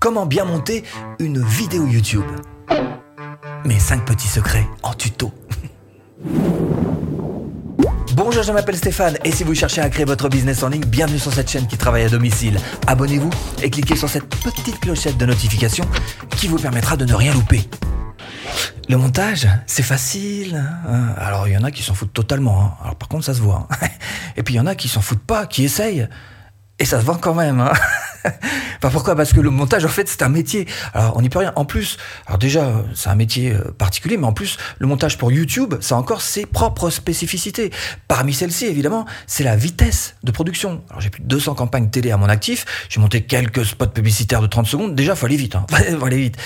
Comment bien monter une vidéo YouTube Mes 5 petits secrets en tuto. Bonjour, je m'appelle Stéphane et si vous cherchez à créer votre business en ligne, bienvenue sur cette chaîne qui travaille à domicile. Abonnez-vous et cliquez sur cette petite clochette de notification qui vous permettra de ne rien louper. Le montage, c'est facile. Hein. Alors il y en a qui s'en foutent totalement. Hein. Alors par contre, ça se voit. Hein. Et puis il y en a qui s'en foutent pas, qui essayent. Et ça se voit quand même. Enfin, pourquoi? Parce que le montage, en fait, c'est un métier. Alors, on n'y peut rien. En plus, alors déjà, c'est un métier euh, particulier, mais en plus, le montage pour YouTube, ça a encore ses propres spécificités. Parmi celles-ci, évidemment, c'est la vitesse de production. Alors, j'ai plus de 200 campagnes télé à mon actif. J'ai monté quelques spots publicitaires de 30 secondes. Déjà, faut aller vite. Hein. faut aller vite.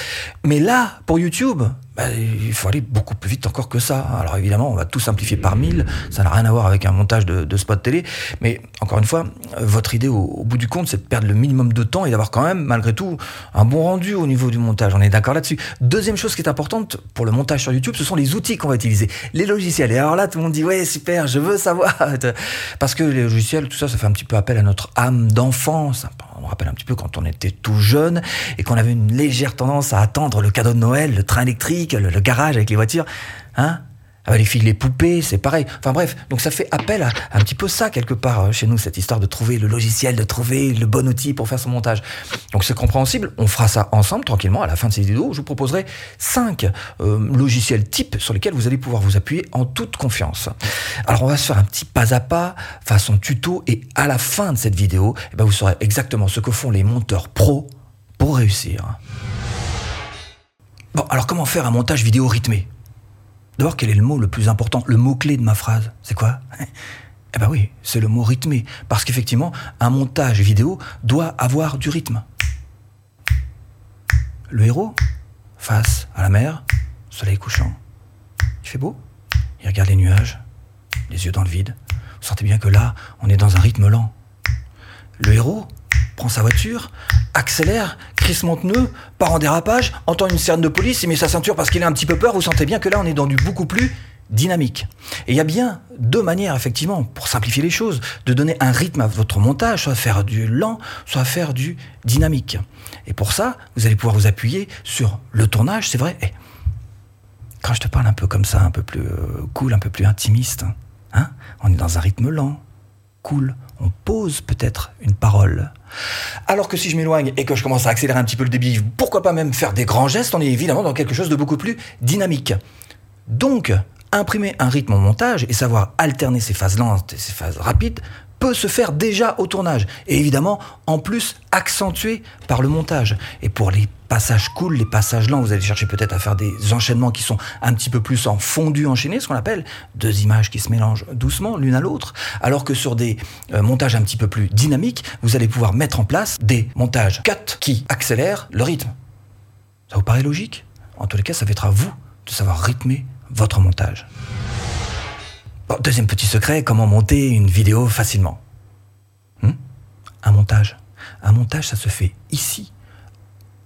Mais là, pour YouTube, bah, il faut aller beaucoup plus vite encore que ça. Alors évidemment, on va tout simplifier par mille, ça n'a rien à voir avec un montage de, de spot télé, mais encore une fois, votre idée au, bout du compte, c'est de perdre le minimum de temps et d'avoir quand même, malgré tout, un bon rendu au niveau du montage. On est d'accord là-dessus. Deuxième chose qui est importante pour le montage sur YouTube, ce sont les outils qu'on va utiliser, les logiciels. Et alors là, tout le monde dit, ouais, super, je veux savoir. Parce que les logiciels, tout ça, ça fait un petit peu appel à notre âme d'enfant on me rappelle un petit peu quand on était tout jeune et qu'on avait une légère tendance à attendre le cadeau de Noël, le train électrique, le, le garage avec les voitures. Hein? Ah bah, les filles, les poupées, c'est pareil. Enfin bref, donc ça fait appel à, un petit peu ça quelque part euh, chez nous, cette histoire de trouver le logiciel, de trouver le bon outil pour faire son montage. Donc c'est compréhensible, on fera ça ensemble tranquillement. À la fin de cette vidéo, je vous proposerai cinq euh, logiciels types sur lesquels vous allez pouvoir vous appuyer en toute confiance. Alors on va se faire un petit pas à pas, façon tuto, et à la fin de cette vidéo, eh ben, vous saurez exactement ce que font les monteurs pros pour réussir. Bon, alors comment faire un montage vidéo rythmé? D'abord, quel est le mot le plus important, le mot-clé de ma phrase? C'est quoi? Eh ben oui, c'est le mot rythmé. Parce qu'effectivement, un montage vidéo doit avoir du rythme. Le héros, face à la mer, soleil couchant. Il fait beau? Il regarde les nuages, les yeux dans le vide. Vous sentez bien que là, on est dans un rythme lent. Le héros prend sa voiture, accélère, crissement de nœud, part en dérapage, entend une sirène de police, il met sa ceinture parce qu'il a un petit peu peur, vous sentez bien que là on est dans du beaucoup plus dynamique. Et il y a bien deux manières, effectivement, pour simplifier les choses, de donner un rythme à votre montage, soit faire du lent, soit faire du dynamique. Et pour ça, vous allez pouvoir vous appuyer sur le tournage, c'est vrai. quand je te parle un peu comme ça, un peu plus euh, cool, un peu plus intimiste, hein, on est dans un rythme lent, cool, on pose peut-être une parole. Alors que si je m'éloigne et que je commence à accélérer un petit peu le débit, pourquoi pas même faire des grands gestes, on est évidemment dans quelque chose de beaucoup plus dynamique. Donc, imprimer un rythme au montage et savoir alterner ces phases lentes et ces phases rapides peut se faire déjà au tournage. Et évidemment, en plus, accentué par le montage. Et pour les passages cool, les passages lents, vous allez chercher peut-être à faire des enchaînements qui sont un petit peu plus en fondu enchaîné, ce qu'on appelle deux images qui se mélangent doucement l'une à l'autre. Alors que sur des euh, montages un petit peu plus dynamiques, vous allez pouvoir mettre en place des montages cut qui accélèrent le rythme. Ça vous paraît logique? En tous les cas, ça va être à vous de savoir rythmer votre montage deuxième petit secret, comment monter une vidéo facilement. Hmm? un montage. Un montage, ça se fait ici,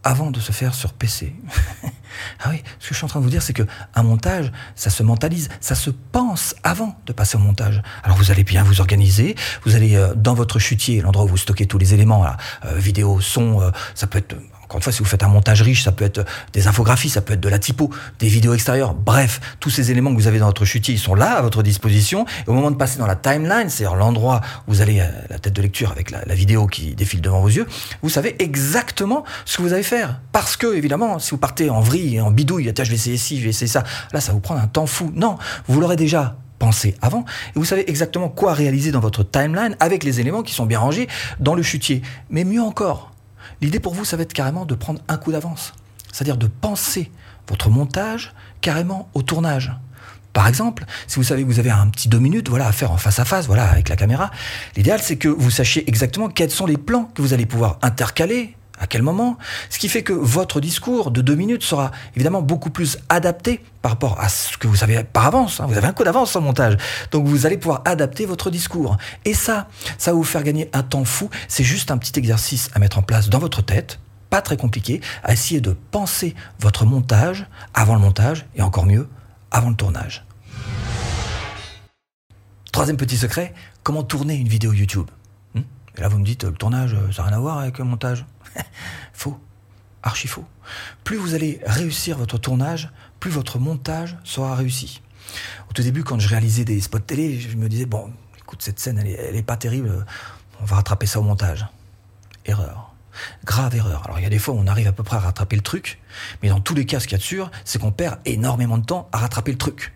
avant de se faire sur PC. ah oui, ce que je suis en train de vous dire, c'est que un montage, ça se mentalise, ça se pense avant de passer au montage. Alors vous allez bien vous organiser, vous allez euh, dans votre chutier, l'endroit où vous stockez tous les éléments, là, euh, vidéo, son, euh, ça peut être encore une fois, si vous faites un montage riche, ça peut être des infographies, ça peut être de la typo, des vidéos extérieures. Bref, tous ces éléments que vous avez dans votre chutier, ils sont là à votre disposition. Et au moment de passer dans la timeline, c'est-à-dire l'endroit où vous allez à la tête de lecture avec la, vidéo qui défile devant vos yeux, vous savez exactement ce que vous allez faire. Parce que, évidemment, si vous partez en vrille, en bidouille, tiens, je vais essayer ci, je vais essayer ça, là, ça va vous prendre un temps fou. Non, vous l'aurez déjà pensé avant et vous savez exactement quoi réaliser dans votre timeline avec les éléments qui sont bien rangés dans le chutier. Mais mieux encore, L'idée pour vous, ça va être carrément de prendre un coup d'avance. C'est-à-dire de penser votre montage carrément au tournage. Par exemple, si vous savez que vous avez un petit deux minutes voilà, à faire en face à face voilà, avec la caméra, l'idéal c'est que vous sachiez exactement quels sont les plans que vous allez pouvoir intercaler à quel moment? Ce qui fait que votre discours de deux minutes sera évidemment beaucoup plus adapté par rapport à ce que vous savez par avance. Hein. Vous avez un coup d'avance en montage. Donc vous allez pouvoir adapter votre discours. Et ça, ça va vous faire gagner un temps fou. C'est juste un petit exercice à mettre en place dans votre tête. Pas très compliqué, à essayer de penser votre montage avant le montage et encore mieux, avant le tournage. Troisième petit secret, comment tourner une vidéo YouTube? Hmm? Et là, vous me dites, le tournage, ça n'a rien à voir avec le montage. Faux. archi faux. Plus vous allez réussir votre tournage, plus votre montage sera réussi. Au tout début, quand je réalisais des spots télé, je me disais, bon, écoute, cette scène, elle est, pas terrible, on va rattraper ça au montage. Erreur. Grave erreur. Alors il y a des fois où on arrive à peu près à rattraper le truc, mais dans tous les cas, ce qu'il y a de sûr, c'est qu'on perd énormément de temps à rattraper le truc.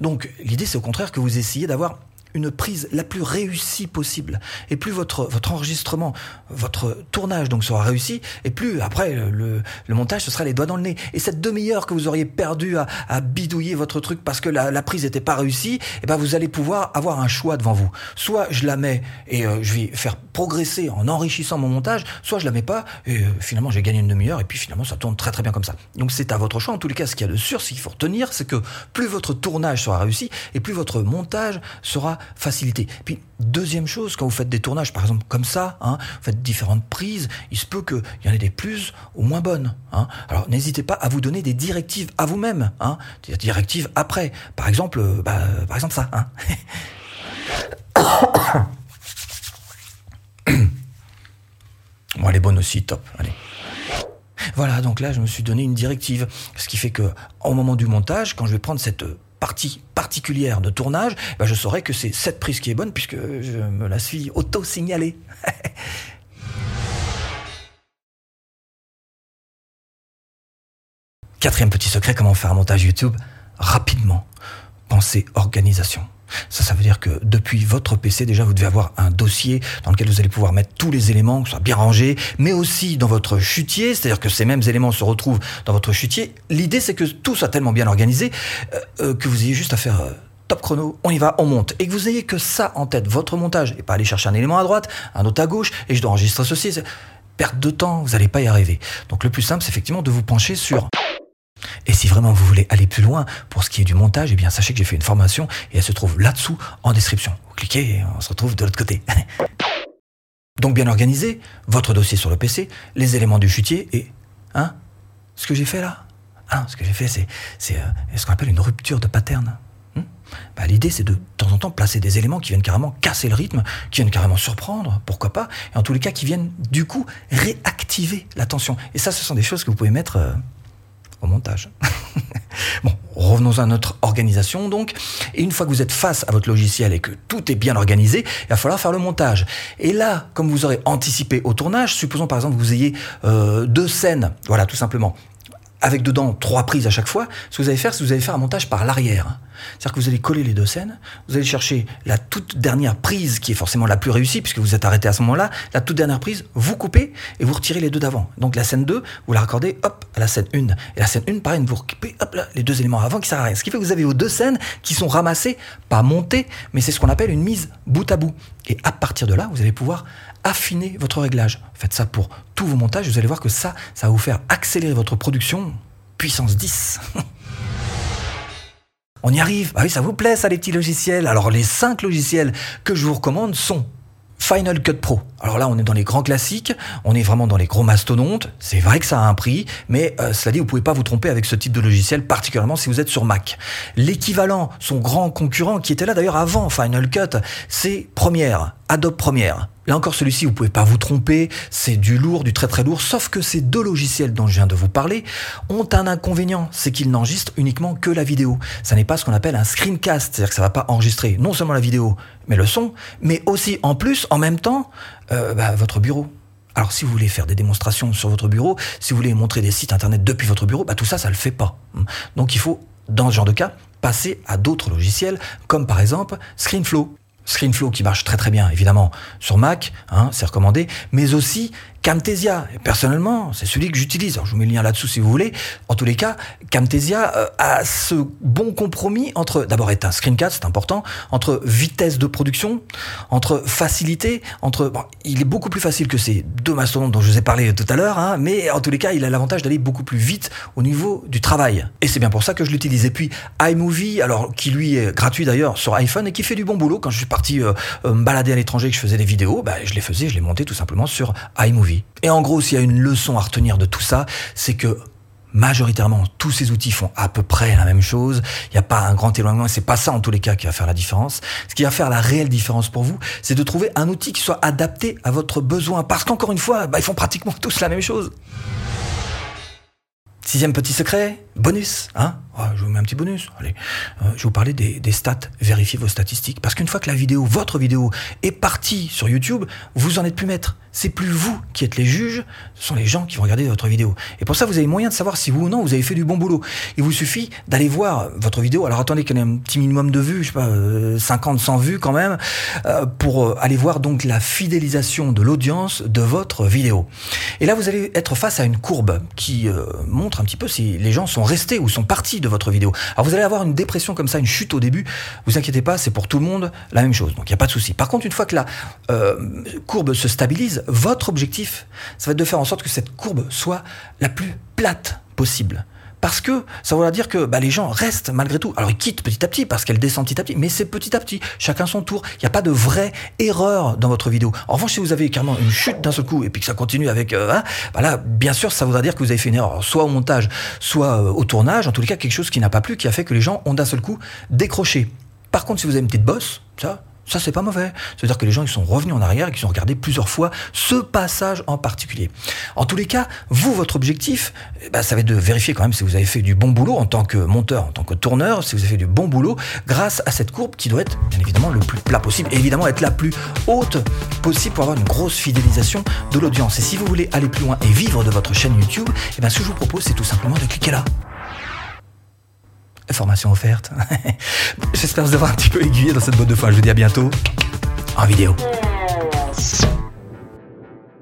Donc l'idée, c'est au contraire que vous essayez d'avoir une prise la plus réussie possible. Et plus votre, votre enregistrement, votre tournage donc sera réussi, et plus après le, le montage, ce sera les doigts dans le nez. Et cette demi-heure que vous auriez perdu à, à, bidouiller votre truc parce que la, la prise n'était pas réussie, et eh ben vous allez pouvoir avoir un choix devant vous. Soit je la mets et euh, je vais faire progresser en enrichissant mon montage, soit je la mets pas et euh, finalement j'ai gagné une demi-heure et puis finalement ça tourne très très bien comme ça. Donc c'est à votre choix. En tous les cas, ce qu'il y a de sûr, ce qu'il faut retenir, c'est que plus votre tournage sera réussi et plus votre montage sera facilité. Puis deuxième chose, quand vous faites des tournages, par exemple comme ça, hein, vous faites différentes prises, il se peut qu'il y en ait des plus ou moins bonnes. Hein. Alors n'hésitez pas à vous donner des directives à vous-même, hein, des directives après. Par exemple, euh, bah, par exemple ça. Bon, elle est bonne aussi, top. Allez. Voilà, donc là, je me suis donné une directive. Ce qui fait que, au moment du montage, quand je vais prendre cette partie particulière de tournage, ben je saurai que c'est cette prise qui est bonne puisque je me la suis auto-signalée. Quatrième petit secret, comment faire un montage YouTube rapidement? Pensez organisation. Ça, ça veut dire que depuis votre PC, déjà, vous devez avoir un dossier dans lequel vous allez pouvoir mettre tous les éléments, que ce soit bien rangé, mais aussi dans votre chutier, c'est-à-dire que ces mêmes éléments se retrouvent dans votre chutier. L'idée, c'est que tout soit tellement bien organisé euh, euh, que vous ayez juste à faire... Euh, top chrono, on y va, on monte. Et que vous ayez que ça en tête, votre montage, et pas aller chercher un élément à droite, un autre à gauche, et je dois enregistrer ceci. Perte de temps, vous n'allez pas y arriver. Donc le plus simple, c'est effectivement de vous pencher sur et si vraiment vous voulez aller plus loin pour ce qui est du montage, eh bien sachez que j'ai fait une formation et elle se trouve là-dessous en description. Vous cliquez et on se retrouve de l'autre côté. Donc bien organisé, votre dossier sur le PC, les éléments du chutier et hein, ce que j'ai fait là. Hein, ce que j'ai fait, c'est euh, ce qu'on appelle une rupture de pattern. Hmm bah, L'idée, c'est de, de temps en temps placer des éléments qui viennent carrément casser le rythme, qui viennent carrément surprendre, pourquoi pas, et en tous les cas qui viennent du coup réactiver l'attention. Et ça, ce sont des choses que vous pouvez mettre euh, montage. bon, revenons à notre organisation donc. Et une fois que vous êtes face à votre logiciel et que tout est bien organisé, il va falloir faire le montage. Et là, comme vous aurez anticipé au tournage, supposons par exemple que vous ayez euh, deux scènes, voilà, tout simplement avec dedans trois prises à chaque fois, ce que vous allez faire, c'est que vous allez faire un montage par l'arrière. C'est-à-dire que vous allez coller les deux scènes, vous allez chercher la toute dernière prise qui est forcément la plus réussie puisque vous êtes arrêté à ce moment-là, la toute dernière prise, vous coupez et vous retirez les deux d'avant. Donc la scène 2, vous la raccordez hop à la scène 1. Et la scène 1, pareil, vous recoupez hop là, les deux éléments avant qui servent à rien. Ce qui fait que vous avez vos deux scènes qui sont ramassées, pas montées, mais c'est ce qu'on appelle une mise bout à bout. Et à partir de là, vous allez pouvoir affiner votre réglage. Faites ça pour tous vos montages, vous allez voir que ça, ça va vous faire accélérer votre production puissance 10. On y arrive. Ah oui, ça vous plaît, ça, les petits logiciels. Alors, les 5 logiciels que je vous recommande sont Final Cut Pro. Alors là, on est dans les grands classiques, on est vraiment dans les gros mastodontes. C'est vrai que ça a un prix, mais euh, cela dit, vous pouvez pas vous tromper avec ce type de logiciel, particulièrement si vous êtes sur Mac. L'équivalent, son grand concurrent, qui était là d'ailleurs avant Final Cut, c'est Premiere, Adobe Premiere. Là encore, celui-ci, vous pouvez pas vous tromper, c'est du lourd, du très très lourd, sauf que ces deux logiciels dont je viens de vous parler ont un inconvénient, c'est qu'ils n'enregistrent uniquement que la vidéo. Ça n'est pas ce qu'on appelle un screencast, c'est-à-dire que ça va pas enregistrer non seulement la vidéo, mais le son, mais aussi en plus, en même temps, euh, bah, votre bureau. Alors si vous voulez faire des démonstrations sur votre bureau, si vous voulez montrer des sites internet depuis votre bureau, bah, tout ça, ça le fait pas. Donc il faut, dans ce genre de cas, passer à d'autres logiciels, comme par exemple ScreenFlow. ScreenFlow qui marche très très bien évidemment sur Mac, hein, c'est recommandé, mais aussi Camtasia. personnellement, c'est celui que j'utilise. Alors, je vous mets le lien là-dessous si vous voulez. En tous les cas, Camtasia euh, a ce bon compromis entre, d'abord, est un screencast, c'est important, entre vitesse de production, entre facilité, entre, il est beaucoup plus facile que ces deux mastodontes dont je vous ai parlé tout à l'heure, hein, mais en tous les cas, il a l'avantage d'aller beaucoup plus vite au niveau du travail. Et c'est bien pour ça que je l'utilise. Et puis, iMovie, alors, qui lui est gratuit d'ailleurs sur iPhone et qui fait du bon boulot. Quand je suis parti euh, euh, me balader à l'étranger et que je faisais des vidéos, bah, je les faisais, je les montais tout simplement sur iMovie. Et en gros, s'il y a une leçon à retenir de tout ça, c'est que majoritairement, tous ces outils font à peu près la même chose. Il n'y a pas un grand éloignement. C'est pas ça, en tous les cas, qui va faire la différence. Ce qui va faire la réelle différence pour vous, c'est de trouver un outil qui soit adapté à votre besoin. Parce qu'encore une fois, bah, ils font pratiquement tous la même chose. Sixième petit secret, bonus, hein Je vous mets un petit bonus. Allez, euh, je vous parler des, des stats. Vérifiez vos statistiques. Parce qu'une fois que la vidéo, votre vidéo, est partie sur YouTube, vous en êtes plus maître. C'est plus vous qui êtes les juges, ce sont les gens qui vont regarder votre vidéo. Et pour ça, vous avez moyen de savoir si vous ou non, vous avez fait du bon boulot. Il vous suffit d'aller voir votre vidéo. Alors attendez qu'il y ait un petit minimum de vues, je sais pas, 50, euh, 100 vues quand même, euh, pour aller voir donc la fidélisation de l'audience de votre vidéo. Et là, vous allez être face à une courbe qui montre un petit peu si les gens sont restés ou sont partis de votre vidéo. Alors vous allez avoir une dépression comme ça, une chute au début. Vous inquiétez pas, c'est pour tout le monde la même chose. Donc il n'y a pas de souci. Par contre, une fois que la euh, courbe se stabilise, votre objectif, ça va être de faire en sorte que cette courbe soit la plus plate possible. Parce que ça veut dire que bah, les gens restent malgré tout. Alors ils quittent petit à petit parce qu'elle descend petit à petit, mais c'est petit à petit, chacun son tour. Il n'y a pas de vraie erreur dans votre vidéo. En revanche, si vous avez carrément une chute d'un seul coup et puis que ça continue avec, euh, hein, bah là, bien sûr, ça voudra dire que vous avez fait une erreur, soit au montage, soit euh, au tournage. En tous les cas, quelque chose qui n'a pas plu, qui a fait que les gens ont d'un seul coup décroché. Par contre, si vous avez une petite bosse, ça, ça, c'est pas mauvais. C'est-à-dire que les gens ils sont revenus en arrière et qu'ils ont regardé plusieurs fois ce passage en particulier. En tous les cas, vous, votre objectif, eh ben, ça va être de vérifier quand même si vous avez fait du bon boulot en tant que monteur, en tant que tourneur, si vous avez fait du bon boulot grâce à cette courbe qui doit être bien évidemment le plus plat possible et évidemment être la plus haute possible pour avoir une grosse fidélisation de l'audience. Et si vous voulez aller plus loin et vivre de votre chaîne YouTube, eh ben, ce que je vous propose, c'est tout simplement de cliquer là formation offerte. J'espère vous avoir un petit peu aiguillé dans cette boîte de fin. Je vous dis à bientôt en vidéo.